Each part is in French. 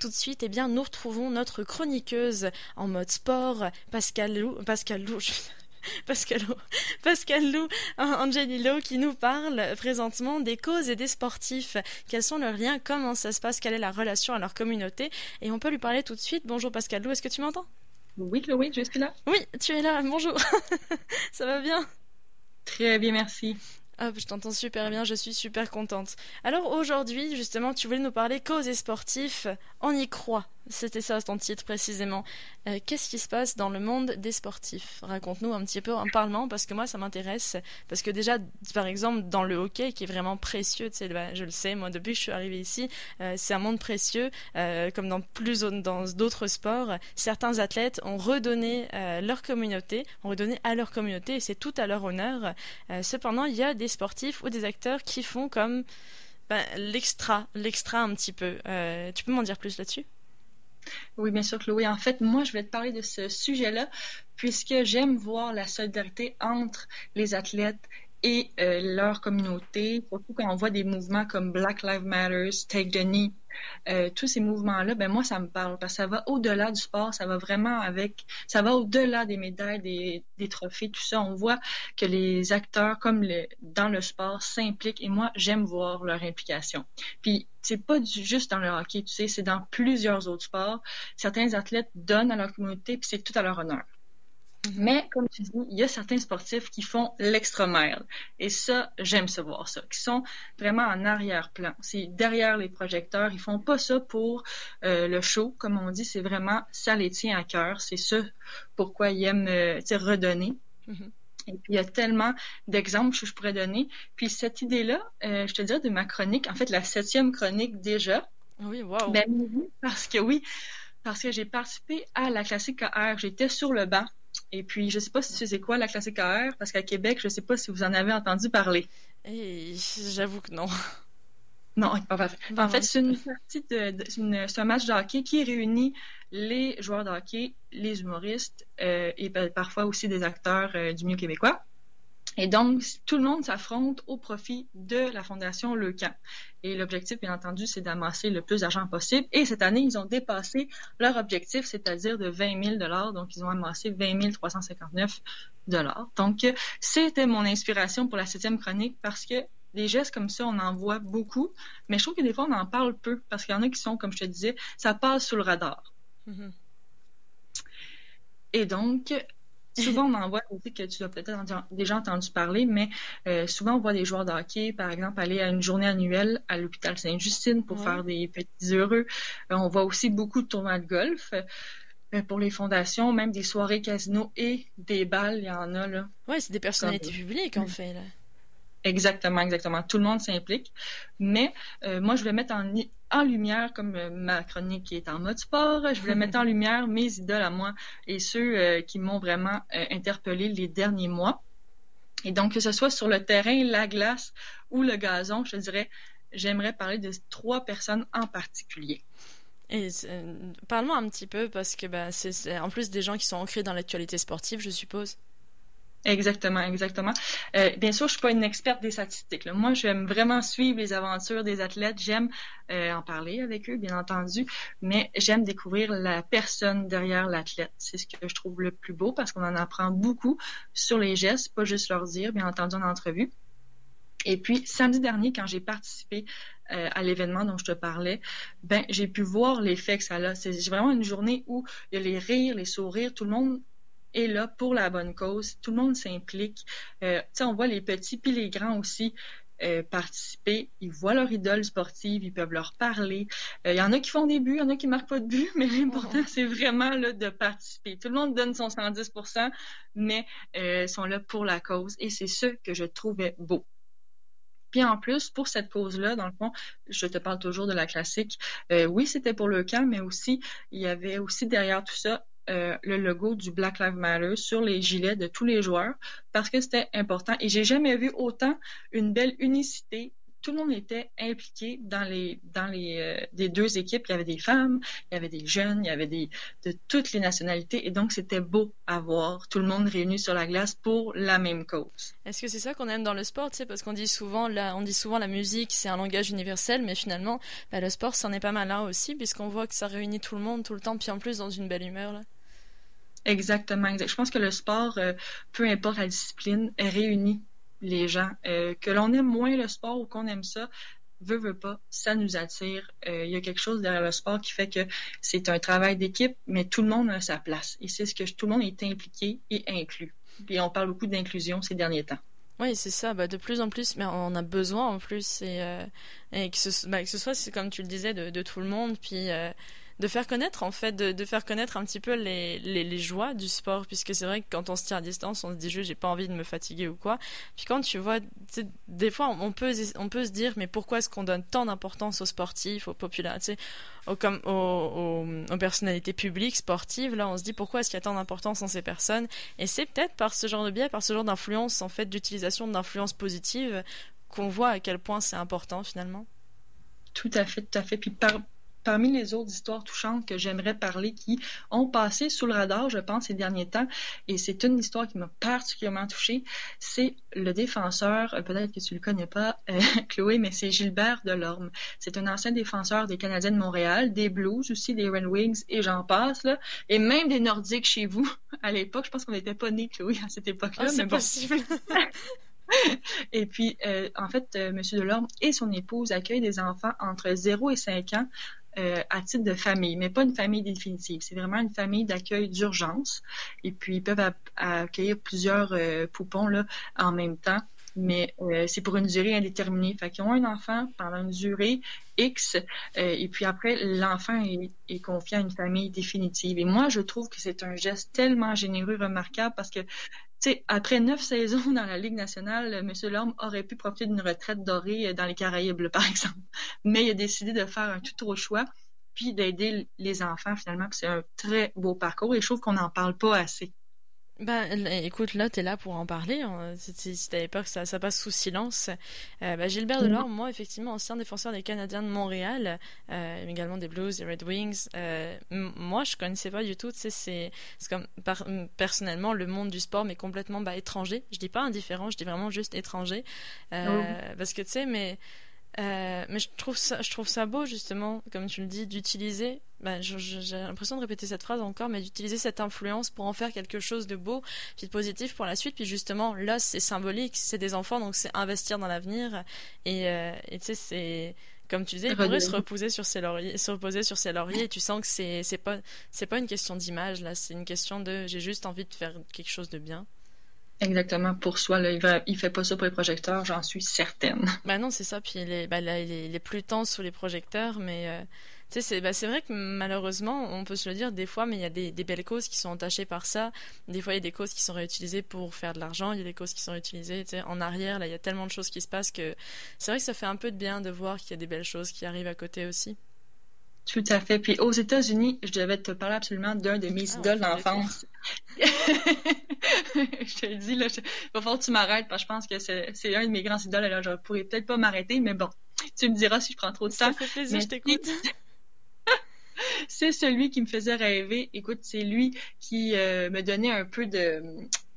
Tout de suite, eh bien, nous retrouvons notre chroniqueuse en mode sport, Pascal Lou, Pascal Lou, Pascal Lou, Pascal Lou, Angelillo, qui nous parle présentement des causes et des sportifs. Quels sont leurs liens? Comment ça se passe? Quelle est la relation à leur communauté? Et on peut lui parler tout de suite. Bonjour Pascal Lou, est-ce que tu m'entends? Oui, Chloé, je suis là. Oui, tu es là. Bonjour. ça va bien? Très bien, merci. Hop, je t'entends super bien, je suis super contente. Alors aujourd'hui, justement, tu voulais nous parler causes et sportifs. On y croit. C'était ça ton titre précisément. Euh, qu'est-ce qui se passe dans le monde des sportifs? Raconte-nous un petit peu en parlement parce que moi ça m'intéresse. Parce que déjà, par exemple, dans le hockey qui est vraiment précieux, bah, je le sais, moi depuis que je suis arrivée ici, euh, c'est un monde précieux. Euh, comme dans plus d'autres sports, certains athlètes ont redonné leur communauté, ont redonné à leur communauté et c'est tout à leur honneur. cependant, il y a des sportifs ou des acteurs qui font comme ben, l'extra, l'extra un petit peu. tu peux m'en dire plus là-dessus? Oui, bien sûr, Chloé. En fait, moi, je vais te parler de ce sujet-là, puisque j'aime voir la solidarité entre les athlètes et euh, leur communauté, surtout quand on voit des mouvements comme Black Lives Matter, Take the Knee, euh, tous ces mouvements-là, ben moi, ça me parle parce que ça va au-delà du sport, ça va vraiment avec, ça va au-delà des médailles, des, des, trophées, tout ça. On voit que les acteurs, comme le, dans le sport, s'impliquent et moi, j'aime voir leur implication. Puis, c'est pas juste dans le hockey, tu sais, c'est dans plusieurs autres sports. Certains athlètes donnent à leur communauté, puis c'est tout à leur honneur. Mais, comme tu dis, il y a certains sportifs qui font l'extra mile. Et ça, j'aime se voir ça, qui sont vraiment en arrière-plan. C'est derrière les projecteurs. Ils font pas ça pour euh, le show, comme on dit. C'est vraiment, ça les tient à cœur. C'est ça pourquoi ils aiment euh, redonner. Mm-hmm. Et puis, il y a tellement d'exemples que je pourrais donner. Puis, cette idée-là, euh, je te dirais de ma chronique, en fait, la septième chronique déjà. Oui, wow. Ben, parce que oui, parce que j'ai participé à la classique AR. J'étais sur le banc et puis, je ne sais pas si tu sais quoi la classique AR, parce qu'à Québec, je ne sais pas si vous en avez entendu parler. Et j'avoue que non. Non, pas En fait, c'est une partie de, un match de hockey qui réunit les joueurs de hockey, les humoristes euh, et parfois aussi des acteurs euh, du milieu québécois. Et donc, tout le monde s'affronte au profit de la Fondation Le Camp. Et l'objectif, bien entendu, c'est d'amasser le plus d'argent possible. Et cette année, ils ont dépassé leur objectif, c'est-à-dire de 20 000 Donc, ils ont amassé 20 359 Donc, c'était mon inspiration pour la septième chronique parce que des gestes comme ça, on en voit beaucoup, mais je trouve que des fois, on en parle peu parce qu'il y en a qui sont, comme je te disais, ça passe sous le radar. Mm-hmm. Et donc, souvent, on en voit aussi que tu as peut-être déjà entendu parler, mais euh, souvent, on voit des joueurs de hockey, par exemple, aller à une journée annuelle à l'hôpital Sainte-Justine pour faire des petits heureux. Euh, on voit aussi beaucoup de tournois de golf. Euh, pour les fondations, même des soirées casino et des balles, il y en a là. Oui, c'est des personnalités publiques en fait. Là. Exactement, exactement. Tout le monde s'implique. Mais moi, je voulais mettre en, en lumière, comme euh, ma chronique est en mode sport, je voulais mettre en lumière mes idoles à moi et ceux euh, qui m'ont vraiment euh, interpellé les derniers mois. Et donc, que ce soit sur le terrain, la glace ou le gazon, je dirais, j'aimerais parler de trois personnes en particulier. Et parle-moi un petit peu parce que bah, c'est en plus des gens qui sont ancrés dans l'actualité sportive, je suppose. Exactement, exactement. Euh, bien sûr, je suis pas une experte des statistiques. Moi, j'aime vraiment suivre les aventures des athlètes. J'aime euh, en parler avec eux, bien entendu, mais j'aime découvrir la personne derrière l'athlète. C'est ce que je trouve le plus beau parce qu'on en apprend beaucoup sur les gestes, pas juste leur dire, bien entendu, en entrevue. Et puis, samedi dernier, quand j'ai participé euh, à l'événement dont je te parlais, ben, j'ai pu voir l'effet que ça a. C'est vraiment une journée où il y a les rires, les sourires, tout le monde est là pour la bonne cause. Tout le monde s'implique. Euh, on voit les petits puis les grands aussi euh, participer. Ils voient leur idole sportive, ils peuvent leur parler. Il euh, y en a qui font des buts, il y en a qui marquent pas de but, mais l'important, c'est vraiment là, de participer. Tout le monde donne son 110% mais euh, sont là pour la cause. Et c'est ce que je trouvais beau. Puis en plus, pour cette cause-là, dans le fond, je te parle toujours de la classique. Euh, oui, c'était pour le camp, mais aussi, il y avait aussi derrière tout ça euh, le logo du Black Lives Matter sur les gilets de tous les joueurs parce que c'était important. Et j'ai jamais vu autant une belle unicité tout le monde était impliqué dans les dans les, euh, deux équipes. Il y avait des femmes, il y avait des jeunes, il y avait des de toutes les nationalités et donc c'était beau à voir tout le monde réuni sur la glace pour la même cause. Est-ce que c'est ça qu'on aime dans le sport, tu parce qu'on dit souvent la, on dit souvent la musique c'est un langage universel, mais finalement bah, le sport c'en est pas mal là aussi puisqu'on voit que ça réunit tout le monde tout le temps, puis en plus dans une belle humeur là. Exactement, exact. Je pense que le sport, euh, peu importe la discipline, réunit les gens. Euh, que l'on aime moins le sport ou qu'on aime ça, veut, veut pas, ça nous attire. Euh, il y a quelque chose derrière le sport qui fait que c'est un travail d'équipe, mais tout le monde a sa place. Et c'est ce que tout le monde est impliqué et inclus. Et on parle beaucoup d'inclusion ces derniers temps. Oui, c'est ça. Bah, de plus en plus, mais on a besoin en plus. Et, et que, ce, bah, que ce soit, comme tu le disais, de, de tout le monde. Puis de faire connaître en fait, de, de faire connaître un petit peu les, les, les joies du sport, puisque c'est vrai que quand on se tient à distance, on se dit j'ai pas envie de me fatiguer ou quoi. Puis quand tu vois, des fois on peut on peut se dire mais pourquoi est-ce qu'on donne tant d'importance aux sportifs, aux popularités, aux, comme aux, aux, personnalités publiques sportives Là, on se dit pourquoi est-ce qu'il y a tant d'importance en ces personnes? Et c'est peut-être par ce genre de biais, par ce genre d'influence en fait, d'utilisation d'influence positive qu'on voit à quel point c'est important finalement. Tout à fait, tout à fait. Puis parmi les autres histoires touchantes que j'aimerais parler qui ont passé sous le radar, je pense, ces derniers temps, et c'est une histoire qui m'a particulièrement touchée, c'est le défenseur, euh, peut-être que tu le connais pas, euh, Chloé, mais c'est Gilbert Delorme. C'est un ancien défenseur des Canadiens de Montréal, des Blues aussi, des Red Wings, et j'en passe, là, et même des Nordiques chez vous. À l'époque, je pense qu'on n'était pas nés, Chloé, à cette époque-là. Ah, c'est possible. et puis, euh, en fait, euh, M. Delorme et son épouse accueillent des enfants entre 0 et 5 ans euh, à titre de famille, mais pas une famille définitive. C'est vraiment une famille d'accueil d'urgence. Et puis, ils peuvent accueillir plusieurs euh, poupons là, en même temps mais euh, c'est pour une durée indéterminée. Fait qu'ils ont un enfant pendant une durée X, et puis après, l'enfant est, est, confié à une famille définitive. Et moi, je trouve que c'est un geste tellement généreux, remarquable, parce que après neuf saisons dans la Ligue nationale, M. Lorme aurait pu profiter d'une retraite dorée dans les Caraïbes, par exemple. Mais il a décidé de faire un tout autre choix, puis d'aider les enfants, finalement. C'est un très beau parcours et je trouve qu'on n'en parle pas assez. Ben, écoute, là, t'es là pour en parler. Hein. Si, si t'avais peur que ça, ça, passe sous silence. Euh, ben, Gilbert mm-hmm. Delorme, moi, effectivement, ancien défenseur des Canadiens de Montréal, euh, également des Blues, des Red Wings. Euh, moi, je connaissais pas du tout. Tu sais, c'est, comme personnellement le monde du sport, mais complètement bah, étranger. Je dis pas indifférent, je dis vraiment juste étranger, oh. parce que tu sais, mais euh, mais je trouve ça, je trouve ça beau justement, comme tu le dis, d'utiliser. Ben, j'ai l'impression de répéter cette phrase encore, mais d'utiliser cette influence pour en faire quelque chose de beau, puis de positif pour la suite. Puis justement, là, c'est symbolique, c'est des enfants, donc c'est investir dans l'avenir. Et euh, tu sais, c'est comme tu disais, il pourrait se reposer sur ses lauriers, se reposer sur ses lauriers. Et tu sens que c'est c'est pas c'est pas une question d'image là, c'est une question de j'ai juste envie de faire quelque chose de bien. Exactement, pour soi. Là, il, va, il fait pas ça pour les projecteurs, j'en suis certaine. Bah non, c'est ça. Puis il est, bah, là, il est, plus temps sous les projecteurs, mais euh, c'est bah, vrai que malheureusement, on peut se le dire des fois, mais il y a des, belles causes qui sont entachées par ça. Des fois, il y a des causes qui sont réutilisées pour faire de l'argent, il y a des causes qui sont sais, en arrière. Là, il y a tellement de choses qui se passent que c'est vrai que ça fait un peu de bien de voir qu'il y a des belles choses qui arrivent à côté aussi. Tout à fait. Puis aux États-Unis, je devais te parler absolument d'un de mes ah, idoles d'enfance. je te le dis, là, il va falloir que tu m'arrêtes parce que je pense que c'est un de mes grands idoles. Alors, je pourrais peut-être pas m'arrêter, mais bon, tu me diras si je prends trop de temps. Ça fait plaisir, je t'écoute. c'est celui qui me faisait rêver. Écoute, c'est lui qui euh, me donnait un peu de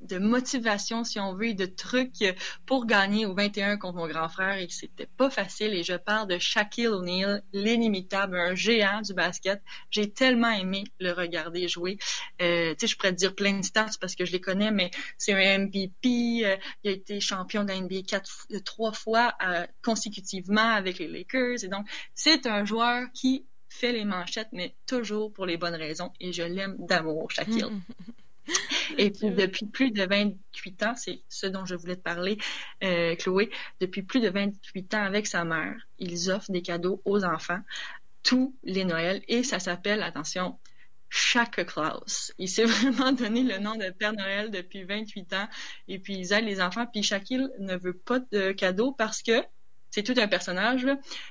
de motivation, si on veut, de trucs pour gagner au 21 contre mon grand frère et que c'était pas facile. Et je parle de Shaquille O'Neal, l'inimitable, un géant du basket. J'ai tellement aimé le regarder jouer. Euh, tu sais, je pourrais te dire plein de stats parce que je les connais, mais c'est un MVP. Euh, il a été champion de la NBA euh, trois fois euh, consécutivement avec les Lakers. Et donc, c'est un joueur qui fait les manchettes, mais toujours pour les bonnes raisons. Et je l'aime d'amour, Shaquille. Et puis, depuis plus de 28 ans, c'est ce dont je voulais te parler, euh, Chloé, depuis plus de 28 ans avec sa mère, ils offrent des cadeaux aux enfants tous les Noëls et ça s'appelle, attention, chaque Claus. Il s'est vraiment donné le nom de Père Noël depuis 28 ans et puis ils aident les enfants. Puis Shaquille ne veut pas de cadeaux parce que c'est tout un personnage.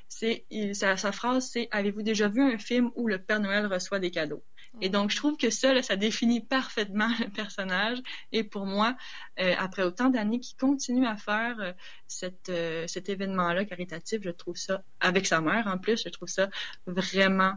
C'est sa, sa phrase, c'est Avez-vous déjà vu un film où le Père Noël reçoit des cadeaux et donc, je trouve que ça, ça définit parfaitement le personnage. Et pour moi, euh, après autant d'années qu'il continue à faire euh, euh, cet événement-là caritatif, je trouve ça, avec sa mère en plus, je trouve ça vraiment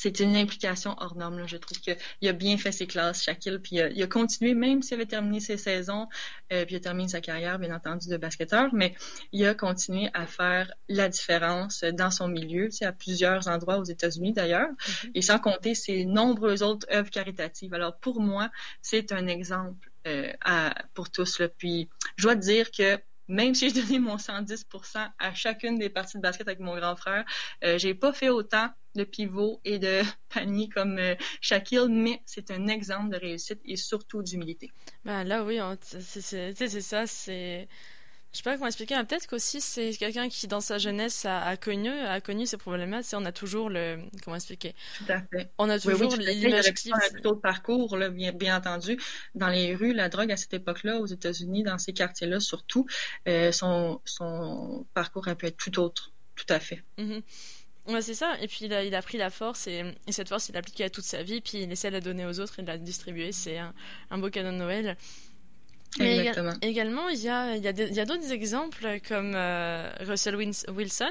c'est une implication hors norme. Je trouve qu'il a bien fait ses classes, Shaquille, puis il a, continué, même s'il avait terminé ses saisons, euh, puis il a terminé sa carrière, bien entendu, de basketteur, mais il a continué à faire la différence dans son milieu, c'est à plusieurs endroits aux États-Unis d'ailleurs, mm-hmm. et sans compter ses nombreuses autres œuvres caritatives. Alors pour moi, c'est un exemple euh, pour tous. Là. Puis je dois dire que même si j'ai donné mon 110% à chacune des parties de basket avec mon grand frère, euh, j'ai pas fait autant de pivots et de paniers comme euh, Shaquille, mais c'est un exemple de réussite et surtout d'humilité. Ben là, oui, c'est ça, c'est je sais pas comment expliquer, mais peut-être qu'aussi c'est quelqu'un qui dans sa jeunesse a, connu a connu ces problèmes-là. On a toujours le comment expliquer. Tout à fait. On a toujours oui, l'image qui. Un plutôt de parcours, là, bien, bien, entendu, dans les rues, la drogue à cette époque-là, aux États-Unis, dans ces quartiers-là surtout, euh, son son parcours a pu être tout autre. Tout à fait. Mm-hmm. Ouais, c'est ça. Et puis il a, il a pris la force et, et cette force il l'a appliquée à toute sa vie. Puis il essaie de la donner aux autres et de la distribuer. C'est un, un beau cadeau de Noël. Mais également, il y a, il y a, a d'autres exemples comme euh, Russell Wilson.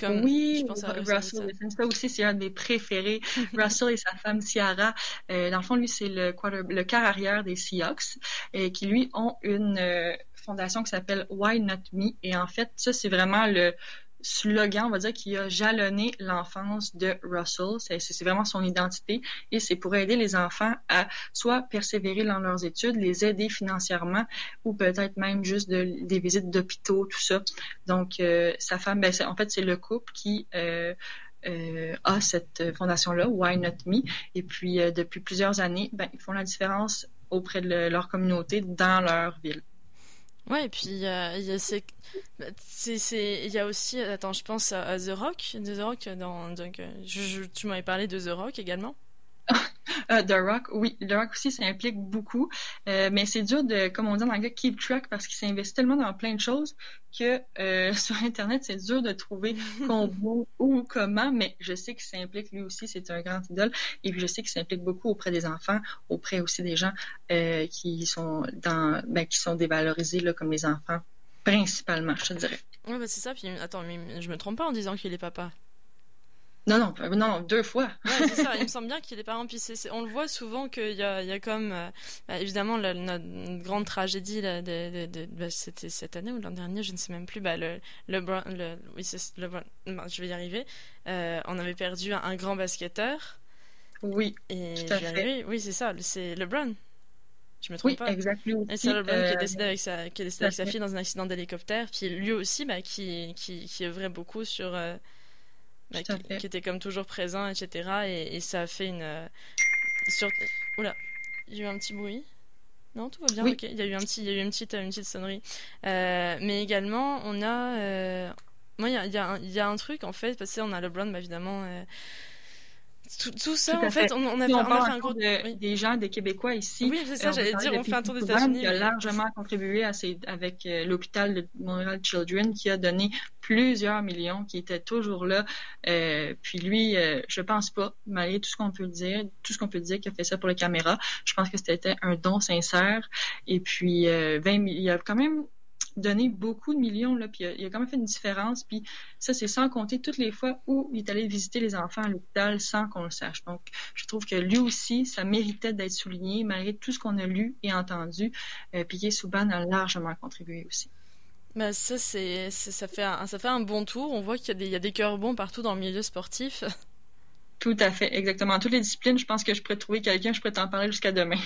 Comme, oui, je pense à Russell, Wilson. Ça aussi, c'est un de mes préférés. Russell et sa femme Ciara. Euh, dans le fond, lui, c'est le, le quart arrière des Seahawks, et qui, lui, ont une euh, fondation qui s'appelle Why Not Me. Et en fait, ça, c'est vraiment le, slogan, on va dire, qui a jalonné l'enfance de Russell. C'est vraiment son identité et c'est pour aider les enfants à soit persévérer dans leurs études, les aider financièrement ou peut-être même juste de, des visites d'hôpitaux, tout ça. Donc, euh, sa femme, ben, en fait, c'est le couple qui euh, euh, a cette fondation-là, Why Not Me. Et puis, depuis plusieurs années, ben, ils font la différence auprès de leur communauté dans leur ville. Ouais, et puis il y a, il y a aussi, attends, je pense à, The Rock, The Rock dans, donc, euh, je, tu m'avais parlé de The Rock également. Euh, The Rock, oui, The Rock aussi, ça implique beaucoup, euh, mais c'est dur de, comme on dit en anglais, keep track parce qu'il s'investit tellement dans plein de choses que euh, sur Internet, c'est dur de trouver combien ou comment, mais je sais que ça implique lui aussi, c'est un grand idole, et puis je sais que ça implique beaucoup auprès des enfants, auprès aussi des gens qui sont dans, ben, qui sont dévalorisés là, comme les enfants, principalement, je te dirais. Oui, bah c'est ça, puis attends, mais je me trompe pas en disant qu'il est papa. Non, non, euh, non, deux fois. ouais, c'est ça. Il me semble bien qu'il est parents. Puis on le voit souvent qu'il y a, il y a comme, euh, bah, évidemment, la, notre grande tragédie là, de, de, bah, c'était cette année ou l'an dernier, je ne sais même plus. Bah, le, le, le oui, le, bah, je vais y arriver. Euh, on avait perdu un, grand basketteur. Oui. Et tout à fait. oui, c'est ça. C'est LeBron. Je me trompe oui, pas. Exactement. Et c'est LeBron qui est décédé avec sa, qui est décédé avec sa fille dans un accident d'hélicoptère. Puis lui aussi, bah, qui, qui, qui œuvrait beaucoup sur bah, qui, était comme toujours présent, etc. Et, ça a fait une. Euh, sur... Oula, il y a eu un petit bruit. Non, tout va bien. Il y a eu un petit, il y a eu une petite, une petite sonnerie. Euh, mais également, on a. Euh, moi, il y a, y, a y a, un truc en fait, parce qu'on a LeBron, bah, évidemment tout, ça, en fait, on, on, a, fait, on a fait un gros. Des gens, des Québécois ici. Oui, c'est ça, j'allais dire, on fait un tour des États-Unis. Qui a largement contribué à ces, avec euh, l'hôpital de Montréal Children, qui a donné plusieurs millions, qui était toujours là. Euh, puis lui, euh, je pense pas, malgré tout ce qu'on peut dire, tout ce qu'on peut dire qu'il a fait ça pour les caméras, je pense que c'était un don sincère. Et puis, 20 euh, il y a quand même donné beaucoup de millions, là, puis il a, quand même fait une différence. Puis ça, c'est sans compter toutes les fois où il est allé visiter les enfants à l'hôpital sans qu'on le sache. Donc, je trouve que lui aussi, ça méritait d'être souligné, malgré tout ce qu'on a lu et entendu. Euh, puis Souban a largement contribué aussi. Ben ça, c'est, ça, fait un, ça fait un bon tour. On voit qu'il y y a des cœurs bons partout dans le milieu sportif. Tout à fait, exactement. Toutes les disciplines, je pense que je pourrais trouver quelqu'un, je pourrais t'en parler jusqu'à demain.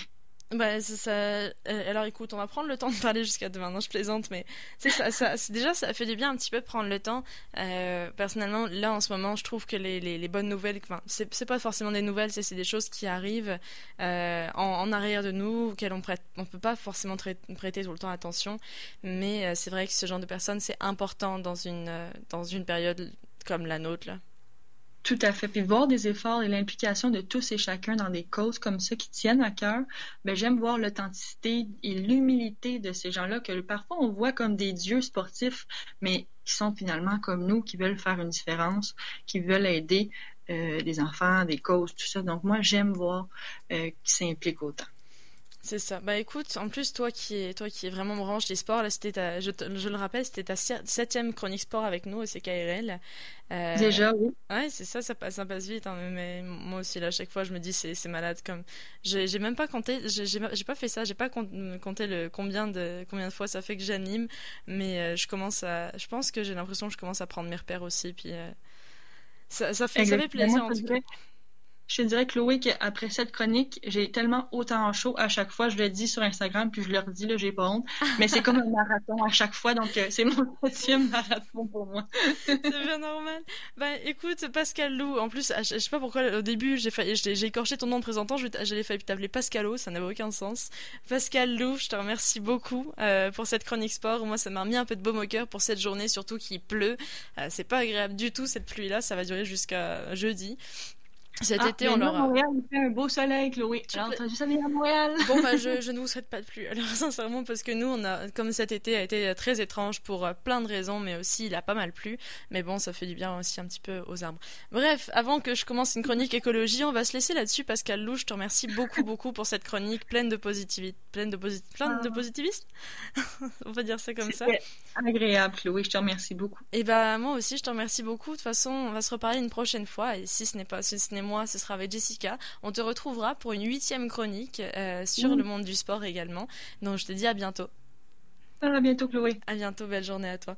Bah, euh, alors écoute, on va prendre le temps de parler jusqu'à demain. Non, je plaisante, mais c'est ça, ça déjà, ça fait du bien un petit peu de prendre le temps. Euh, personnellement, là, en ce moment, je trouve que les, bonnes nouvelles, enfin, c'est pas forcément des nouvelles, c'est des choses qui arrivent euh, en, arrière de nous, auxquelles on prête, peut pas forcément prêter tout le temps attention. Mais c'est vrai que ce genre de personnes, c'est important dans une, dans une période comme la nôtre, là. Tout à fait. Puis voir des efforts et l'implication de tous et chacun dans des causes comme ça qui tiennent à cœur, ben j'aime voir l'authenticité et l'humilité de ces gens-là que parfois on voit comme des dieux sportifs, mais qui sont finalement comme nous, qui veulent faire une différence, qui veulent aider euh, des enfants, des causes, tout ça. Donc moi, j'aime voir euh, qu'ils s'impliquent autant. C'est ça. Bah écoute, en plus toi qui es toi qui est vraiment branche des sports, là c'était je, je, le rappelle, c'était ta septième chronique sport avec nous au CKRL. Euh, Déjà, oui. Ouais, c'est ça, ça passe, ça passe vite. Hein, mais moi aussi là, à chaque fois, je me dis c'est c'est malade comme. J'ai même pas compté, j'ai pas fait ça, j'ai pas compté le combien de combien de fois ça fait que j'anime, mais euh, je commence à, je pense que j'ai l'impression que je commence à prendre mes repères aussi, puis euh, ça, ça fait ça fait plaisir en tout cas. Je te dirais, Chloé, qu'après cette chronique, j'ai tellement autant en chaud à chaque fois. Je le dis sur Instagram, puis je leur dis, là, j'ai pas honte. Mais c'est comme un marathon à chaque fois, donc euh, c'est mon septième marathon pour moi. c'est bien normal. Ben, écoute, Pascal Lou, en plus, je sais pas pourquoi, au début, j'ai j'ai écorché ton nom de présentant, j'allais failli t'appeler Pascalo, ça n'avait aucun sens. Pascal Lou, je te remercie beaucoup euh, pour cette chronique sport. Moi, ça m'a remis un peu de baume au cœur pour cette journée, surtout qu'il pleut. Euh, c'est pas agréable du tout, cette pluie-là. Ça va durer jusqu'à jeudi. Cet ah, été, on aura. Montréal, il fait un beau soleil, Chloé. Tu as entendu ça vient à Montréal. Bon, bah, je, je, ne vous souhaite pas de pluie. Alors, sincèrement, parce que nous, on a, comme cet été a été très étrange pour euh, plein de raisons, mais aussi il a pas mal plu. Mais bon, ça fait du bien aussi un petit peu aux arbres. Bref, avant que je commence une chronique écologie, on va se laisser là-dessus. Pascal Lou, je te remercie beaucoup, beaucoup pour cette chronique pleine de positivité. Pleine de, posit... pleine de ah. positivisme On va dire ça comme ça. agréable, Chloé. Je te remercie beaucoup. Et bah, moi aussi, je te remercie beaucoup. De toute façon, on va se reparler une prochaine fois. Et si ce n'est pas, si ce n'est moi, ce sera avec Jessica. On te retrouvera pour une huitième chronique euh, sur le monde du sport également. Donc je te dis à bientôt. À bientôt Chloé. À bientôt, belle journée à toi.